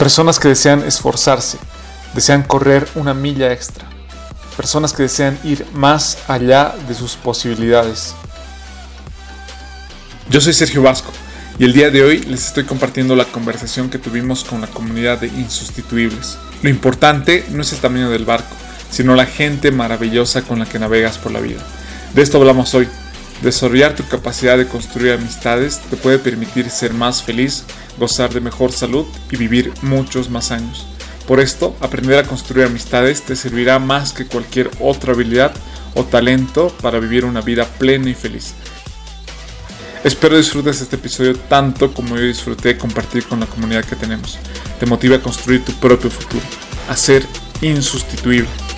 Personas que desean esforzarse, desean correr una milla extra. Personas que desean ir más allá de sus posibilidades. Yo soy Sergio Vasco y el día de hoy les estoy compartiendo la conversación que tuvimos con la comunidad de Insustituibles. Lo importante no es el tamaño del barco, sino la gente maravillosa con la que navegas por la vida. De esto hablamos hoy. Desarrollar tu capacidad de construir amistades te puede permitir ser más feliz, gozar de mejor salud y vivir muchos más años. Por esto, aprender a construir amistades te servirá más que cualquier otra habilidad o talento para vivir una vida plena y feliz. Espero disfrutes este episodio tanto como yo disfruté compartir con la comunidad que tenemos. Te motiva a construir tu propio futuro, a ser insustituible.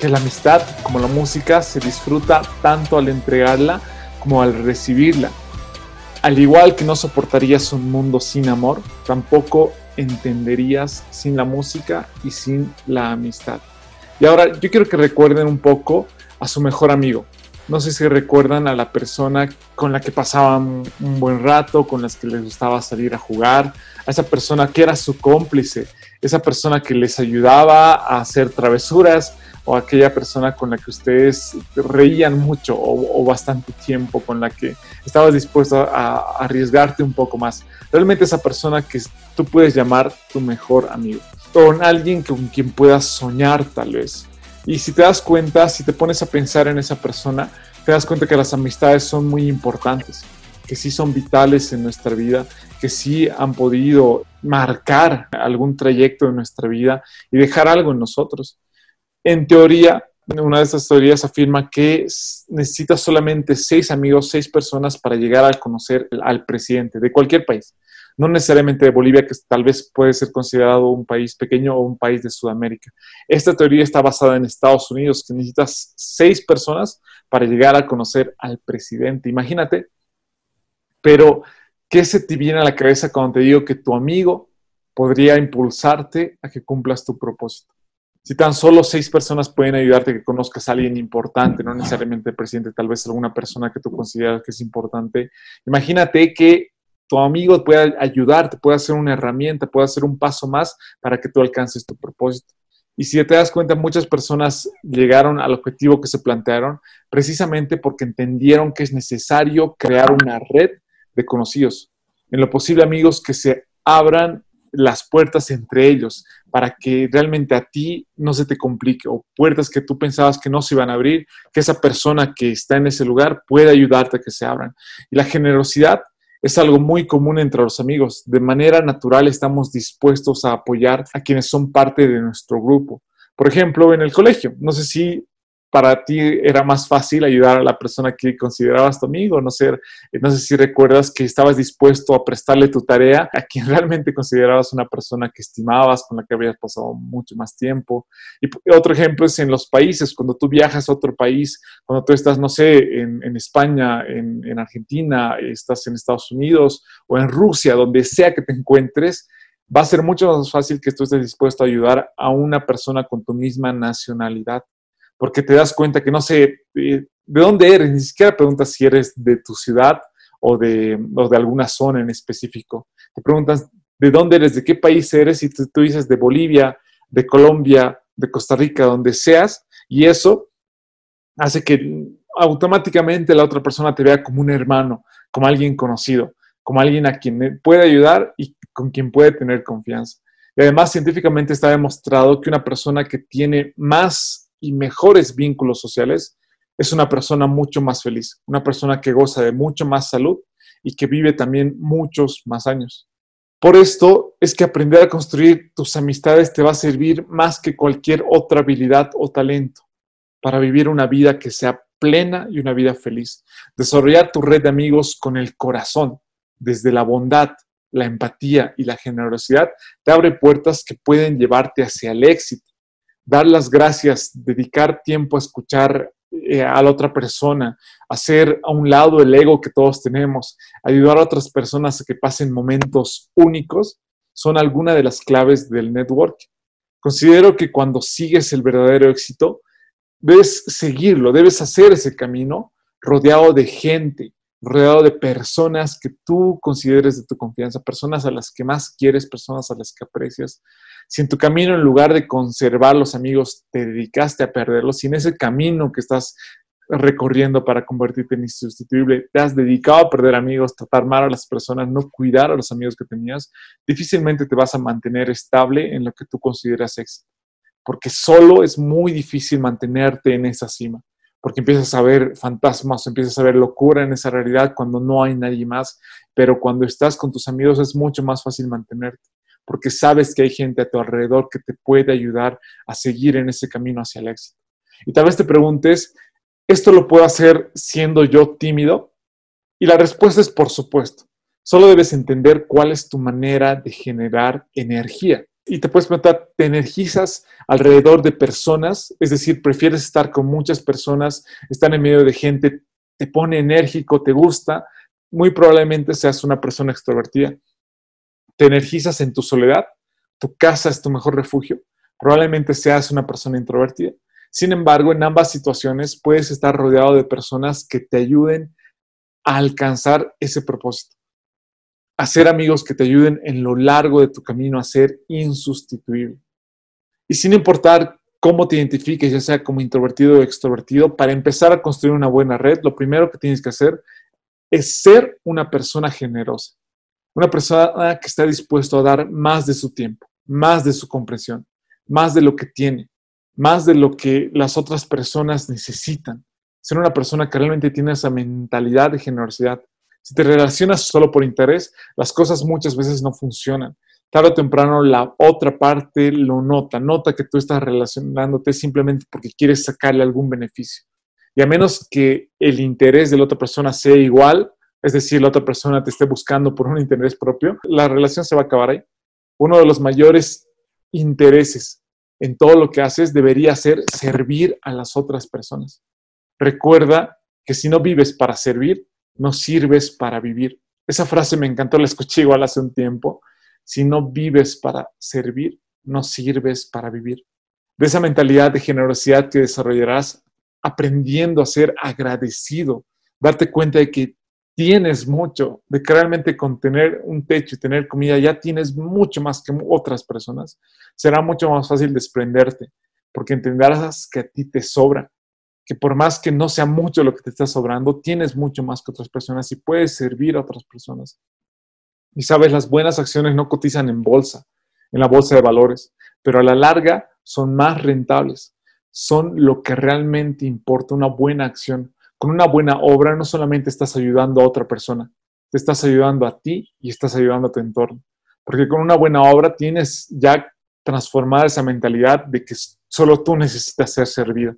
Que la amistad, como la música, se disfruta tanto al entregarla como al recibirla. Al igual que no soportarías un mundo sin amor, tampoco entenderías sin la música y sin la amistad. Y ahora yo quiero que recuerden un poco a su mejor amigo. No sé si recuerdan a la persona con la que pasaban un buen rato, con las que les gustaba salir a jugar, a esa persona que era su cómplice, esa persona que les ayudaba a hacer travesuras, o aquella persona con la que ustedes reían mucho o, bastante tiempo, con la que estabas dispuesto a, arriesgarte un poco más. Realmente esa persona que tú puedes llamar tu mejor amigo. Con alguien con quien puedas soñar tal vez. Y si te das cuenta, si te pones a pensar en esa persona, te das cuenta que las amistades son muy importantes, que sí son vitales en nuestra vida, que sí han podido marcar algún trayecto de nuestra vida y dejar algo en nosotros. En teoría, una de estas teorías afirma que necesitas solamente seis amigos, seis personas para llegar a conocer al presidente de cualquier país. No necesariamente de Bolivia, que tal vez puede ser considerado un país pequeño o un país de Sudamérica. Esta teoría está basada en Estados Unidos, que necesitas seis personas para llegar a conocer al presidente. Imagínate, pero ¿qué se te viene a la cabeza cuando te digo que tu amigo podría impulsarte a que cumplas tu propósito? Si tan solo seis personas pueden ayudarte que conozcas a alguien importante, no necesariamente el presidente, tal vez alguna persona que tú consideras que es importante, imagínate que tu amigo pueda ayudarte, pueda ser una herramienta, pueda ser un paso más para que tú alcances tu propósito. Y si te das cuenta, muchas personas llegaron al objetivo que se plantearon precisamente porque entendieron que es necesario crear una red conocidos. En lo posible, amigos que se abran las puertas entre ellos para que realmente a ti no se te complique o puertas que tú pensabas que no se iban a abrir, que esa persona que está en ese lugar pueda ayudarte a que se abran. Y la generosidad es algo muy común entre los amigos. De manera natural estamos dispuestos a apoyar a quienes son parte de nuestro grupo. Por ejemplo, en el colegio, no sé si para ti era más fácil ayudar a la persona que considerabas tu amigo, no sé, no sé si recuerdas que estabas dispuesto a prestarle tu tarea a quien realmente considerabas una persona que estimabas, con la que habías pasado mucho más tiempo. Otro ejemplo es en los países, cuando tú viajas a otro país, cuando tú estás, no sé, en, España, en, en Argentina, estás en Estados Unidos o en Rusia, donde sea que te encuentres, va a ser mucho más fácil que tú estés dispuesto a ayudar a una persona con tu misma nacionalidad porque te das cuenta que no sé de, dónde eres, ni siquiera preguntas si eres de tu ciudad o de, de alguna zona en específico. Te preguntas de dónde eres, de qué país eres, y tú, tú dices de Bolivia, de Colombia, de Costa Rica, donde seas, y eso hace que automáticamente la otra persona te vea como un hermano, como alguien conocido, como alguien a quien puede ayudar y con quien puede tener confianza. Y además, científicamente está demostrado que una persona que tiene más y mejores vínculos sociales, es una persona mucho más feliz, una persona que goza de mucho más salud y que vive también muchos más años. Por esto es que aprender a construir tus amistades te va a servir más que cualquier otra habilidad o talento para vivir una vida que sea plena y una vida feliz. Desarrollar tu red de amigos con el corazón, desde la bondad, la empatía y la generosidad, te abre puertas que pueden llevarte hacia el éxito. Dar las gracias, dedicar tiempo a escuchar eh, a la otra persona, hacer a un lado el ego que todos tenemos, ayudar a otras personas a que pasen momentos únicos, son algunas de las claves del network. Considero que cuando sigues el verdadero éxito, debes seguirlo, debes hacer ese camino rodeado de gente, rodeado de personas que tú consideres de tu confianza, personas a las que más quieres, personas a las que aprecias. Si en tu camino, en lugar de conservar los amigos, te dedicaste a perderlos, si en ese camino que estás recorriendo para convertirte en insustituible, te has dedicado a perder amigos, tratar mal a las personas, no cuidar a los amigos que tenías, difícilmente te vas a mantener estable en lo que tú consideras éxito. Porque solo es muy difícil mantenerte en esa cima porque empiezas a ver fantasmas, empiezas a ver locura en esa realidad cuando no hay nadie más, pero cuando estás con tus amigos es mucho más fácil mantenerte, porque sabes que hay gente a tu alrededor que te puede ayudar a seguir en ese camino hacia el éxito. Y tal vez te preguntes, ¿esto lo puedo hacer siendo yo tímido? Y la respuesta es por supuesto. Solo debes entender cuál es tu manera de generar energía y te puedes preguntar, ¿te energizas alrededor de personas? Es decir, ¿prefieres estar con muchas personas, estar en medio de gente, te pone enérgico, te gusta? Muy probablemente seas una persona extrovertida. ¿Te energizas en tu soledad? ¿Tu casa es tu mejor refugio? Probablemente seas una persona introvertida. Sin embargo, en ambas situaciones puedes estar rodeado de personas que te ayuden a alcanzar ese propósito hacer amigos que te ayuden en lo largo de tu camino a ser insustituible. Y sin importar cómo te identifiques, ya sea como introvertido o extrovertido, para empezar a construir una buena red, lo primero que tienes que hacer es ser una persona generosa, una persona que está dispuesto a dar más de su tiempo, más de su comprensión, más de lo que tiene, más de lo que las otras personas necesitan. Ser una persona que realmente tiene esa mentalidad de generosidad, si te relacionas solo por interés, las cosas muchas veces no funcionan. Tarde o temprano la otra parte lo nota, nota que tú estás relacionándote simplemente porque quieres sacarle algún beneficio. Y a menos que el interés de la otra persona sea igual, es decir, la otra persona te esté buscando por un interés propio, la relación se va a acabar ahí. Uno de los mayores intereses en todo lo que haces debería ser servir a las otras personas. Recuerda que si no vives para servir, no sirves para vivir. Esa frase me encantó, la escuché igual hace un tiempo. Si no vives para servir, no sirves para vivir. De esa mentalidad de generosidad que desarrollarás aprendiendo a ser agradecido, darte cuenta de que tienes mucho, de que realmente con tener un techo y tener comida ya tienes mucho más que otras personas, será mucho más fácil desprenderte, porque entenderás que a ti te sobra que por más que no sea mucho lo que te está sobrando, tienes mucho más que otras personas y puedes servir a otras personas. Y sabes, las buenas acciones no cotizan en bolsa, en la bolsa de valores, pero a la larga son más rentables. Son lo que realmente importa, una buena acción. Con una buena obra no solamente estás ayudando a otra persona, te estás ayudando a ti y estás ayudando a tu entorno. Porque con una buena obra tienes ya transformada esa mentalidad de que solo tú necesitas ser servido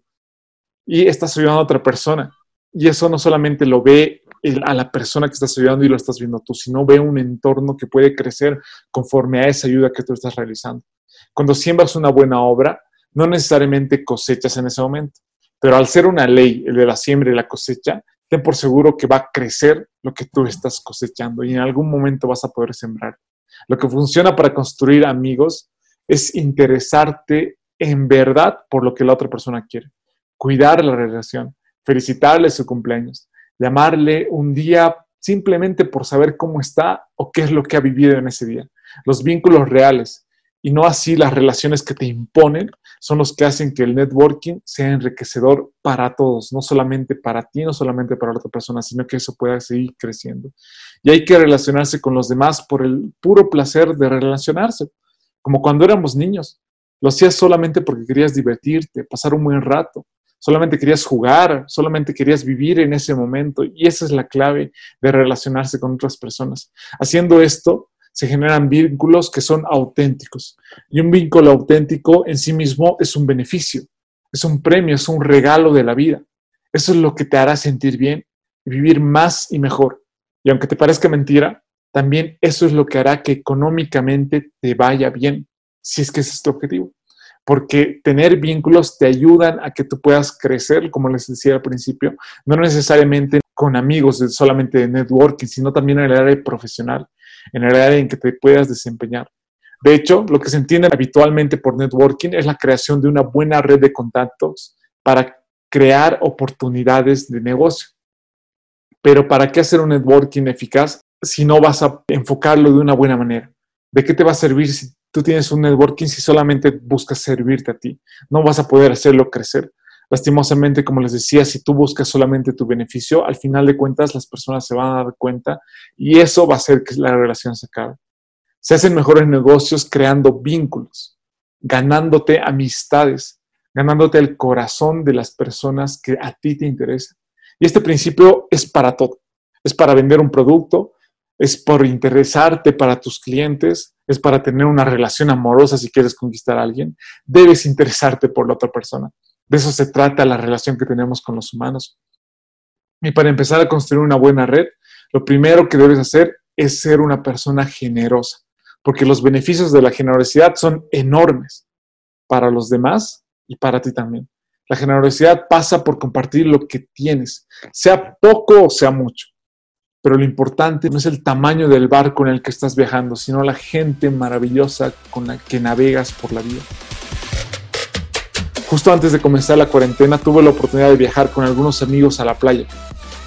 y estás ayudando a otra persona. Y eso no solamente lo ve a la persona que estás ayudando y lo estás viendo tú, sino ve un entorno que puede crecer conforme a esa ayuda que tú estás realizando. Cuando siembras una buena obra, no necesariamente cosechas en ese momento, pero al ser una ley, el de la siembra y la cosecha, ten por seguro que va a crecer lo que tú estás cosechando y en algún momento vas a poder sembrar. Lo que funciona para construir amigos es interesarte en verdad por lo que la otra persona quiere cuidar la relación, felicitarle su cumpleaños, llamarle un día simplemente por saber cómo está o qué es lo que ha vivido en ese día. Los vínculos reales y no así las relaciones que te imponen son los que hacen que el networking sea enriquecedor para todos, no solamente para ti, no solamente para la otra persona, sino que eso pueda seguir creciendo. Y hay que relacionarse con los demás por el puro placer de relacionarse, como cuando éramos niños. Lo hacías solamente porque querías divertirte, pasar un buen rato solamente querías jugar, solamente querías vivir en ese momento y esa es la clave de relacionarse con otras personas. Haciendo esto, se generan vínculos que son auténticos. Y un vínculo auténtico en sí mismo es un beneficio, es un premio, es un regalo de la vida. Eso es lo que te hará sentir bien vivir más y mejor. Y aunque te parezca mentira, también eso es lo que hará que económicamente te vaya bien, si es que ese es tu objetivo. Porque tener vínculos te ayudan a que tú puedas crecer, como les decía al principio, no necesariamente con amigos solamente de networking, sino también en el área profesional en el área en que te puedas desempeñar. De hecho, lo que se entiende habitualmente por networking es la creación de una buena red de contactos para crear oportunidades de negocio. Pero ¿para qué hacer un networking eficaz si no vas a enfocarlo de una buena manera? ¿De qué te va a servir si tú tienes un networking si solamente buscas servirte a ti? No vas a poder hacerlo crecer. Lastimosamente, como les decía, si tú buscas solamente tu beneficio, al final de cuentas las personas se van a dar cuenta y eso va a hacer que la relación se acabe. Se hacen mejores negocios creando vínculos, ganándote amistades, ganándote el corazón de las personas que a ti te interesan. Y este principio es para todo. Es para vender un producto, es por interesarte para tus clientes, es para tener una relación amorosa si quieres conquistar a alguien. Debes interesarte por la otra persona. De eso se trata la relación que tenemos con los humanos. Y para empezar a construir una buena red, lo primero que debes hacer es ser una persona generosa, porque los beneficios de la generosidad son enormes para los demás y para ti también. La generosidad pasa por compartir lo que tienes, sea poco o sea mucho. Pero lo importante no es el tamaño del barco en el que estás viajando, sino la gente maravillosa con la que navegas por la vida. Justo antes de comenzar la cuarentena tuve la oportunidad de viajar con algunos amigos a la playa.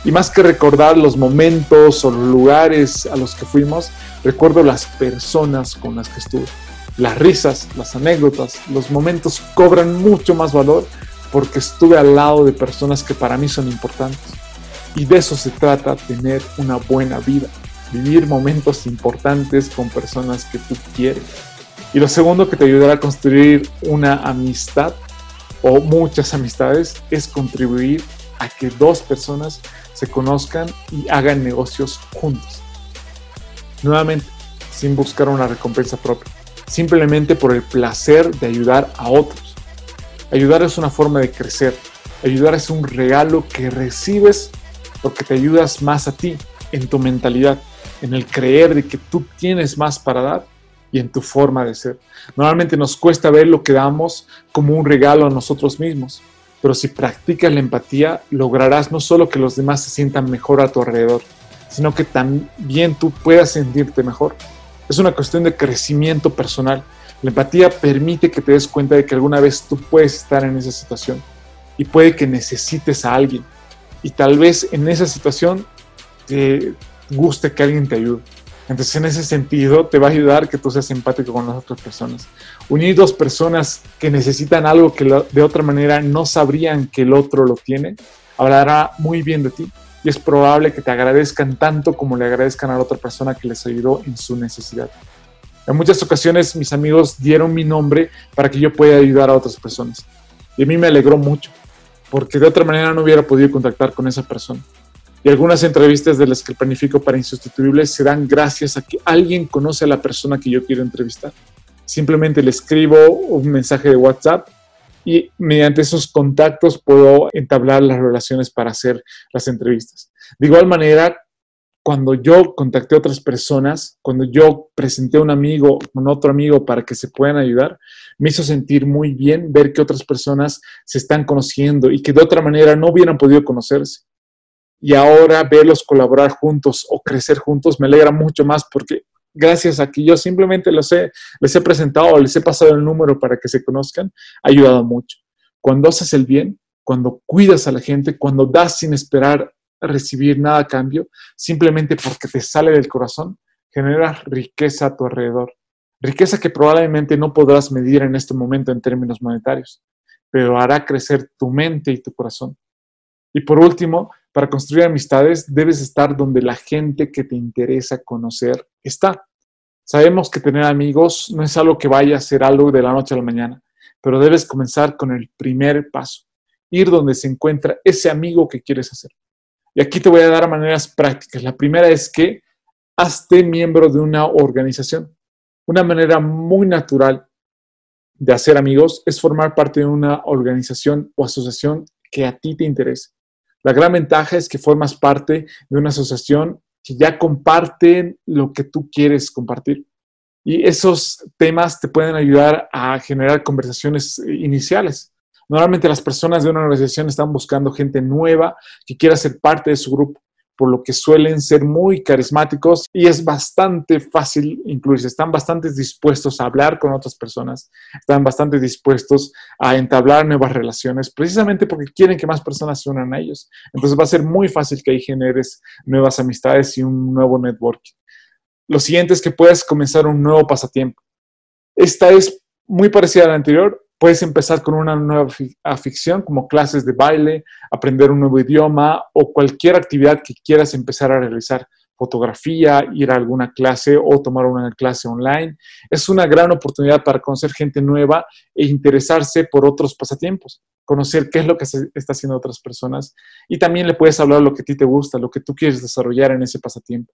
Y más que recordar los momentos o los lugares a los que fuimos, recuerdo las personas con las que estuve. Las risas, las anécdotas, los momentos cobran mucho más valor porque estuve al lado de personas que para mí son importantes. Y de eso se trata, tener una buena vida, vivir momentos importantes con personas que tú quieres. Y lo segundo que te ayudará a construir una amistad o muchas amistades es contribuir a que dos personas se conozcan y hagan negocios juntos. Nuevamente, sin buscar una recompensa propia, simplemente por el placer de ayudar a otros. Ayudar es una forma de crecer. Ayudar es un regalo que recibes porque te ayudas más a ti, en tu mentalidad, en el creer de que tú tienes más para dar y en tu forma de ser. Normalmente nos cuesta ver lo que damos como un regalo a nosotros mismos, pero si practicas la empatía, lograrás no solo que los demás se sientan mejor a tu alrededor, sino que también tú puedas sentirte mejor. Es una cuestión de crecimiento personal. La empatía permite que te des cuenta de que alguna vez tú puedes estar en esa situación y puede que necesites a alguien. Y tal vez en esa situación te guste que alguien te ayude. Entonces, en ese sentido, te va a ayudar que tú seas empático con las otras personas. Unir dos personas que necesitan algo que de otra manera no sabrían que el otro lo tiene, hablará muy bien de ti. Y es probable que te agradezcan tanto como le agradezcan a la otra persona que les ayudó en su necesidad. En muchas ocasiones mis amigos dieron mi nombre para que yo pueda ayudar a otras personas. Y a mí me alegró mucho, porque de otra manera no hubiera podido contactar con esa persona. Y algunas entrevistas de las que planifico para Insustituibles se dan gracias a que alguien conoce a la persona que yo quiero entrevistar. Simplemente le escribo un mensaje de WhatsApp y mediante esos contactos puedo entablar las relaciones para hacer las entrevistas. De igual manera, cuando yo contacté a otras personas, cuando yo presenté a un amigo con otro amigo para que se puedan ayudar, me hizo sentir muy bien ver que otras personas se están conociendo y que de otra manera no hubieran podido conocerse y ahora verlos colaborar juntos o crecer juntos me alegra mucho más porque gracias a que yo simplemente los he, les he presentado o les he pasado el número para que se conozcan, ha ayudado mucho. Cuando haces el bien, cuando cuidas a la gente, cuando das sin esperar recibir nada a cambio, simplemente porque te sale del corazón, generas riqueza a tu alrededor. Riqueza que probablemente no podrás medir en este momento en términos monetarios, pero hará crecer tu mente y tu corazón. Y por último, para construir amistades debes estar donde la gente que te interesa conocer está. Sabemos que tener amigos no es algo que vaya a ser algo de la noche a la mañana, pero debes comenzar con el primer paso, ir donde se encuentra ese amigo que quieres hacer. Y aquí te voy a dar maneras prácticas. La primera es que hazte miembro de una organización. Una manera muy natural de hacer amigos es formar parte de una organización o asociación que a ti te interese. La gran ventaja es que formas parte de una asociación que ya comparten lo que tú quieres compartir. Y esos temas te pueden ayudar a generar conversaciones iniciales. Normalmente las personas de una organización están buscando gente nueva que quiera ser parte de su grupo por lo que suelen ser muy carismáticos y es bastante fácil incluirse. Están bastante dispuestos a hablar con otras personas, están bastante dispuestos a entablar nuevas relaciones, precisamente porque quieren que más personas se unan a ellos. Entonces va a ser muy fácil que ahí generes nuevas amistades y un nuevo networking. Lo siguiente es que puedes comenzar un nuevo pasatiempo. Esta es muy parecida a la anterior, Puedes empezar con una nueva afición como clases de baile, aprender un nuevo idioma o cualquier actividad que quieras empezar a realizar. Fotografía, ir a alguna clase o tomar una clase online. Es una gran oportunidad para conocer gente nueva e interesarse por otros pasatiempos, conocer qué es lo que se está haciendo otras personas y también le puedes hablar lo que a ti te gusta, lo que tú quieres desarrollar en ese pasatiempo.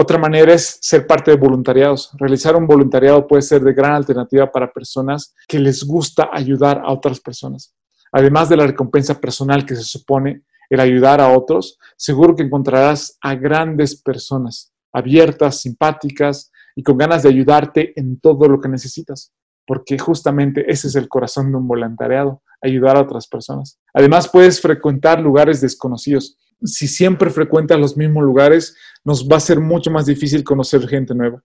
Otra manera es ser parte de voluntariados. Realizar un voluntariado puede ser de gran alternativa para personas que les gusta ayudar a otras personas. Además de la recompensa personal que se supone el ayudar a otros, seguro que encontrarás a grandes personas, abiertas, simpáticas y con ganas de ayudarte en todo lo que necesitas, porque justamente ese es el corazón de un voluntariado, ayudar a otras personas. Además, puedes frecuentar lugares desconocidos si siempre frecuentas los mismos lugares, nos va a ser mucho más difícil conocer gente nueva.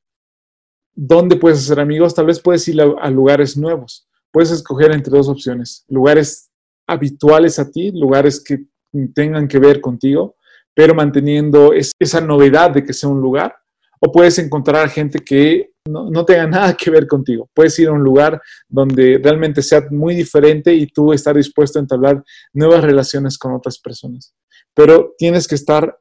¿Dónde puedes hacer amigos? Tal vez puedes ir a, lugares nuevos. Puedes escoger entre dos opciones. Lugares habituales a ti, lugares que tengan que ver contigo, pero manteniendo esa novedad de que sea un lugar. O puedes encontrar gente que no, tenga nada que ver contigo. Puedes ir a un lugar donde realmente sea muy diferente y tú estar dispuesto a entablar nuevas relaciones con otras personas pero tienes que estar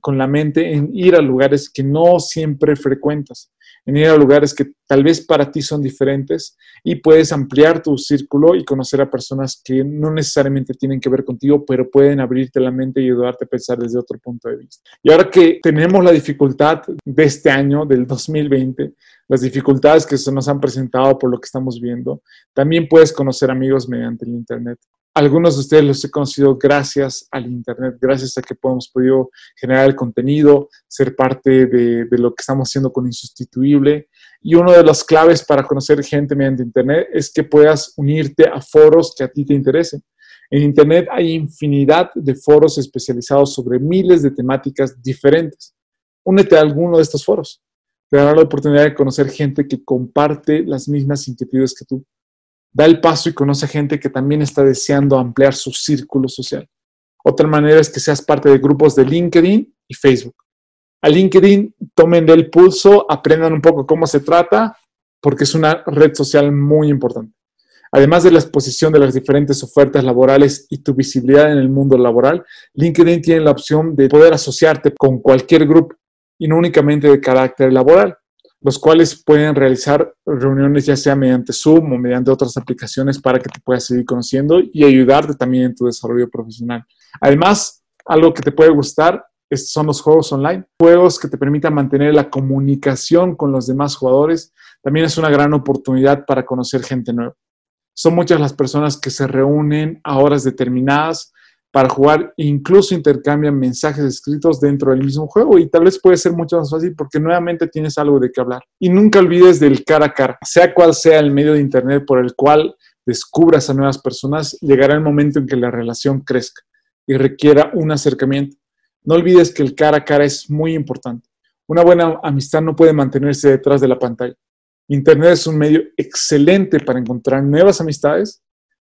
con la mente en ir a lugares que no siempre frecuentas, en ir a lugares que tal vez para ti son diferentes y puedes ampliar tu círculo y conocer a personas que no necesariamente tienen que ver contigo, pero pueden abrirte la mente y ayudarte a pensar desde otro punto de vista. Y ahora que tenemos la dificultad de este año, del 2020, las dificultades que se nos han presentado por lo que estamos viendo, también puedes conocer amigos mediante el Internet. Algunos de ustedes los he conocido gracias al Internet, gracias a que hemos podido generar el contenido, ser parte de, lo que estamos haciendo con Insustituible. Y una de las claves para conocer gente mediante Internet es que puedas unirte a foros que a ti te interesen. En Internet hay infinidad de foros especializados sobre miles de temáticas diferentes. Únete a alguno de estos foros. Te dará la oportunidad de conocer gente que comparte las mismas inquietudes que tú da el paso y conoce gente que también está deseando ampliar su círculo social. Otra manera es que seas parte de grupos de LinkedIn y Facebook. A LinkedIn tomen del pulso, aprendan un poco cómo se trata, porque es una red social muy importante. Además de la exposición de las diferentes ofertas laborales y tu visibilidad en el mundo laboral, LinkedIn tiene la opción de poder asociarte con cualquier grupo y no únicamente de carácter laboral los cuales pueden realizar reuniones ya sea mediante Zoom o mediante otras aplicaciones para que te puedas seguir conociendo y ayudarte también en tu desarrollo profesional. Además, algo que te puede gustar son los juegos online, juegos que te permitan mantener la comunicación con los demás jugadores. También es una gran oportunidad para conocer gente nueva. Son muchas las personas que se reúnen a horas determinadas para jugar, incluso intercambian mensajes escritos dentro del mismo juego y tal vez puede ser mucho más fácil porque nuevamente tienes algo de qué hablar. Y nunca olvides del cara a cara, sea cual sea el medio de Internet por el cual descubras a nuevas personas, llegará el momento en que la relación crezca y requiera un acercamiento. No olvides que el cara a cara es muy importante. Una buena amistad no puede mantenerse detrás de la pantalla. Internet es un medio excelente para encontrar nuevas amistades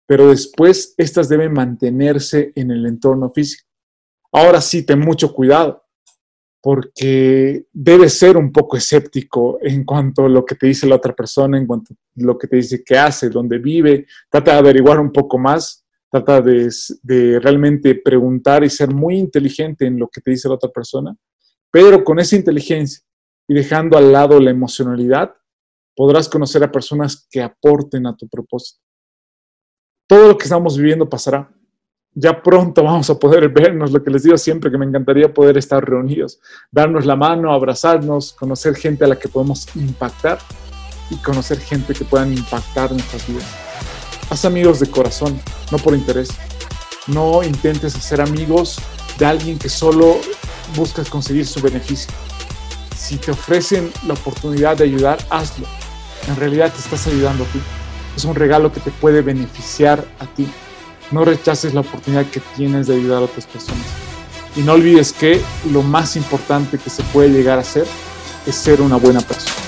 pero después estas deben mantenerse en el entorno físico. Ahora sí, ten mucho cuidado, porque debes ser un poco escéptico en cuanto a lo que te dice la otra persona, en cuanto a lo que te dice que hace, dónde vive. Trata de averiguar un poco más, trata de, de realmente preguntar y ser muy inteligente en lo que te dice la otra persona, pero con esa inteligencia y dejando al lado la emocionalidad, podrás conocer a personas que aporten a tu propósito todo lo que estamos viviendo pasará. ya pronto vamos a poder vernos, lo que les digo siempre, que me encantaría poder estar reunidos, darnos la mano, abrazarnos, conocer gente a la que podemos impactar y conocer gente que puedan impactar nuestras vidas. Haz amigos de corazón, no por interés. No intentes hacer amigos de alguien que solo buscas conseguir su beneficio. Si te ofrecen la oportunidad de ayudar, hazlo. En realidad te estás ayudando a ti. Es un regalo que te puede beneficiar a ti. No rechaces la oportunidad que tienes de ayudar a otras personas. Y no olvides que lo más importante que se puede llegar a ser es ser una buena persona.